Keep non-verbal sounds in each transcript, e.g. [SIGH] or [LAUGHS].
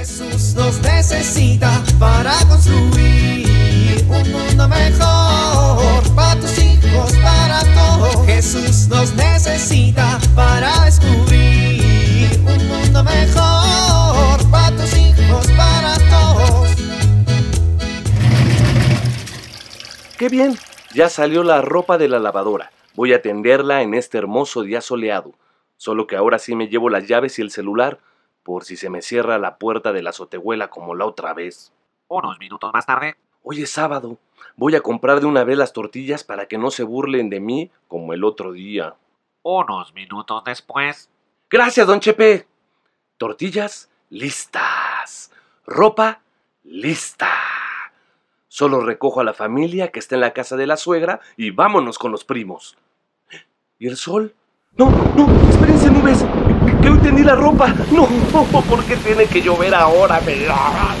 Jesús nos necesita para construir un mundo mejor para tus hijos, para todos. Jesús nos necesita para descubrir un mundo mejor para tus hijos, para todos. ¡Qué bien! Ya salió la ropa de la lavadora. Voy a tenderla en este hermoso día soleado. Solo que ahora sí me llevo las llaves y el celular, por si se me cierra la puerta de la azotehuela como la otra vez. Unos minutos más tarde. Hoy es sábado. Voy a comprar de una vez las tortillas para que no se burlen de mí como el otro día. Unos minutos después. Gracias, don Chepe. Tortillas listas. Ropa lista. Solo recojo a la familia que está en la casa de la suegra y vámonos con los primos. ¿Y el sol? No, no, espérense nubes. Que hoy tendí la ropa. No, ¿por qué tiene que llover ahora? Papá.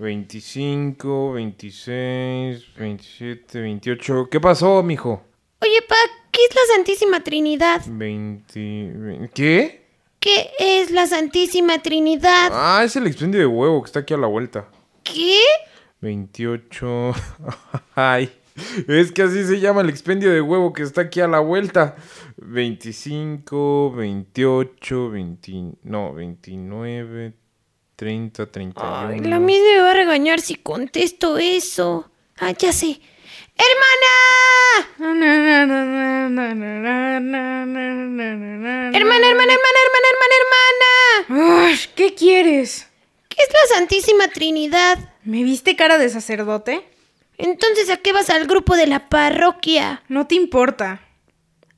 25, 26, 27, 28. ¿Qué pasó, mijo? Oye, pa, ¿qué es la Santísima Trinidad? 20, 20 ¿Qué? ¿Qué es la Santísima Trinidad? Ah, es el expendio de huevo que está aquí a la vuelta. ¿Qué? 28. [LAUGHS] Ay, es que así se llama el expendio de huevo que está aquí a la vuelta. 25, 28, 20, no, 29, 30, 31. Ay, la mía me va a regañar si contesto eso. Ah, ya sé. ¡Hermana! Hermana, hermana, hermana, hermana, hermana, hermana. Ay, ¿Qué quieres? ¿Qué es la Santísima Trinidad? ¿Me viste cara de sacerdote? Entonces, ¿a qué vas al grupo de la parroquia? No te importa.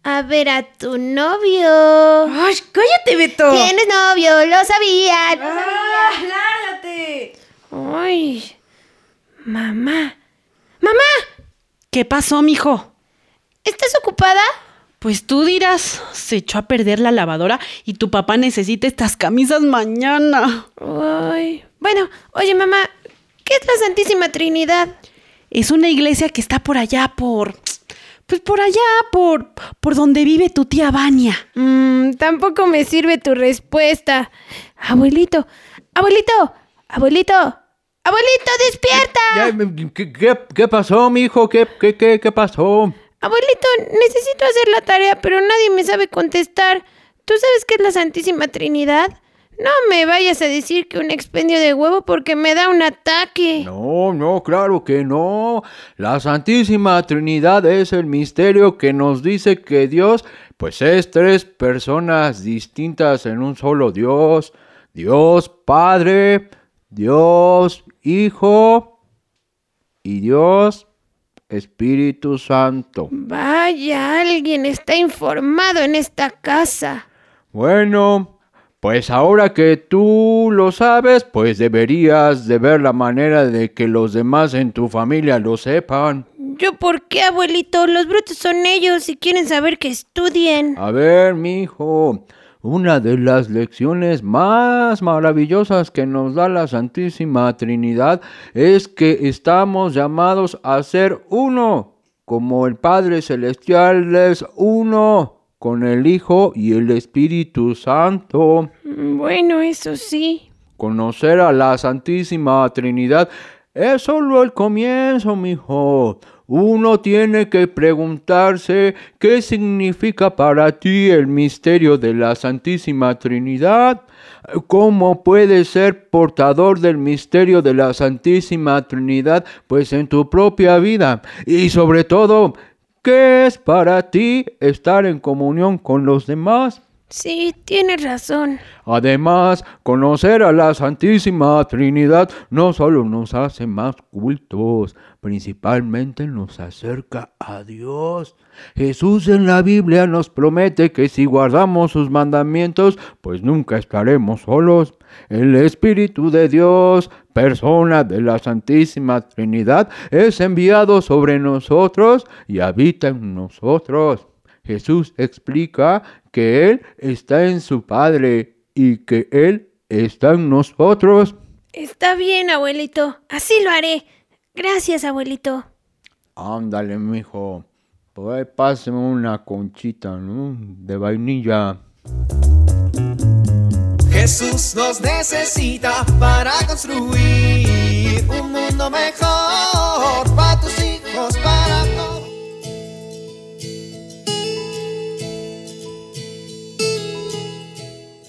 A ver a tu novio. ¡Ay, cállate, Beto! Tienes novio, lo sabían. ¡Ah, lárgate! Ay, mamá. ¡Mamá! ¿Qué pasó, mijo? ¿Estás ocupada? Pues tú dirás, se echó a perder la lavadora y tu papá necesita estas camisas mañana. Ay. Bueno, oye, mamá, ¿qué es la Santísima Trinidad? Es una iglesia que está por allá, por... Pues por allá, por... por donde vive tu tía Vania. Mmm, tampoco me sirve tu respuesta. Abuelito, abuelito, abuelito, abuelito, despierta. Ya, ¿qué, qué, qué pasó, mijo? ¿Qué, qué, qué, qué pasó? Abuelito, necesito hacer la tarea, pero nadie me sabe contestar. ¿Tú sabes qué es la Santísima Trinidad? No me vayas a decir que un expendio de huevo porque me da un ataque. No, no, claro que no. La Santísima Trinidad es el misterio que nos dice que Dios, pues es tres personas distintas en un solo Dios. Dios Padre, Dios Hijo y Dios Espíritu Santo. Vaya, alguien está informado en esta casa. Bueno, pues ahora que tú lo sabes, pues deberías de ver la manera de que los demás en tu familia lo sepan. ¿Yo por qué, abuelito? Los brutos son ellos y quieren saber que estudien. A ver, mi hijo, una de las lecciones más maravillosas que nos da la Santísima Trinidad es que estamos llamados a ser uno, como el Padre Celestial es uno con el Hijo y el Espíritu Santo. Bueno, eso sí. Conocer a la Santísima Trinidad es solo el comienzo, mijo. Uno tiene que preguntarse qué significa para ti el misterio de la Santísima Trinidad. ¿Cómo puedes ser portador del misterio de la Santísima Trinidad? Pues en tu propia vida. Y sobre todo, ¿qué es para ti estar en comunión con los demás? Sí, tienes razón. Además, conocer a la Santísima Trinidad no solo nos hace más cultos, principalmente nos acerca a Dios. Jesús en la Biblia nos promete que si guardamos sus mandamientos, pues nunca estaremos solos. El Espíritu de Dios, persona de la Santísima Trinidad, es enviado sobre nosotros y habita en nosotros. Jesús explica que Él está en su Padre y que Él está en nosotros. Está bien, abuelito. Así lo haré. Gracias, abuelito. Ándale, mijo. Pues páseme una conchita, ¿no? De vainilla. Jesús nos necesita para construir un mundo mejor para tus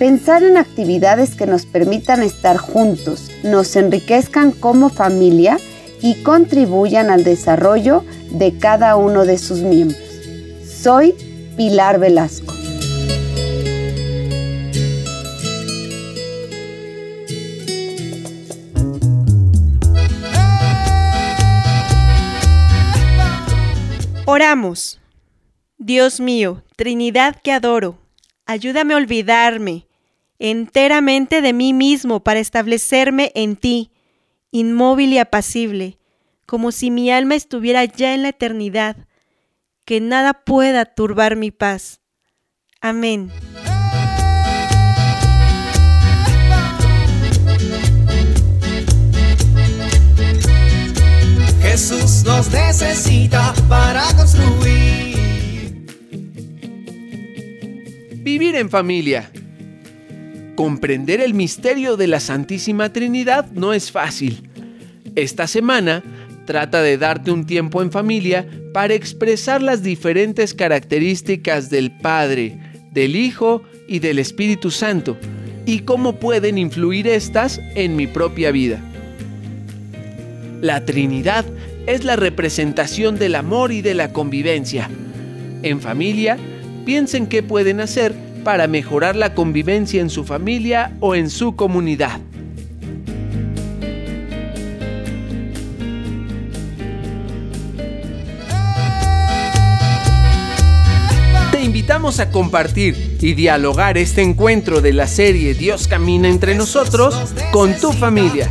Pensar en actividades que nos permitan estar juntos, nos enriquezcan como familia y contribuyan al desarrollo de cada uno de sus miembros. Soy Pilar Velasco. Oramos. Dios mío, Trinidad que adoro, ayúdame a olvidarme enteramente de mí mismo para establecerme en ti, inmóvil y apacible, como si mi alma estuviera ya en la eternidad, que nada pueda turbar mi paz. Amén. Jesús nos necesita para construir. Vivir en familia. Comprender el misterio de la Santísima Trinidad no es fácil. Esta semana trata de darte un tiempo en familia para expresar las diferentes características del Padre, del Hijo y del Espíritu Santo y cómo pueden influir estas en mi propia vida. La Trinidad es la representación del amor y de la convivencia. En familia, piensen qué pueden hacer para mejorar la convivencia en su familia o en su comunidad. Te invitamos a compartir y dialogar este encuentro de la serie Dios camina entre nosotros con tu familia.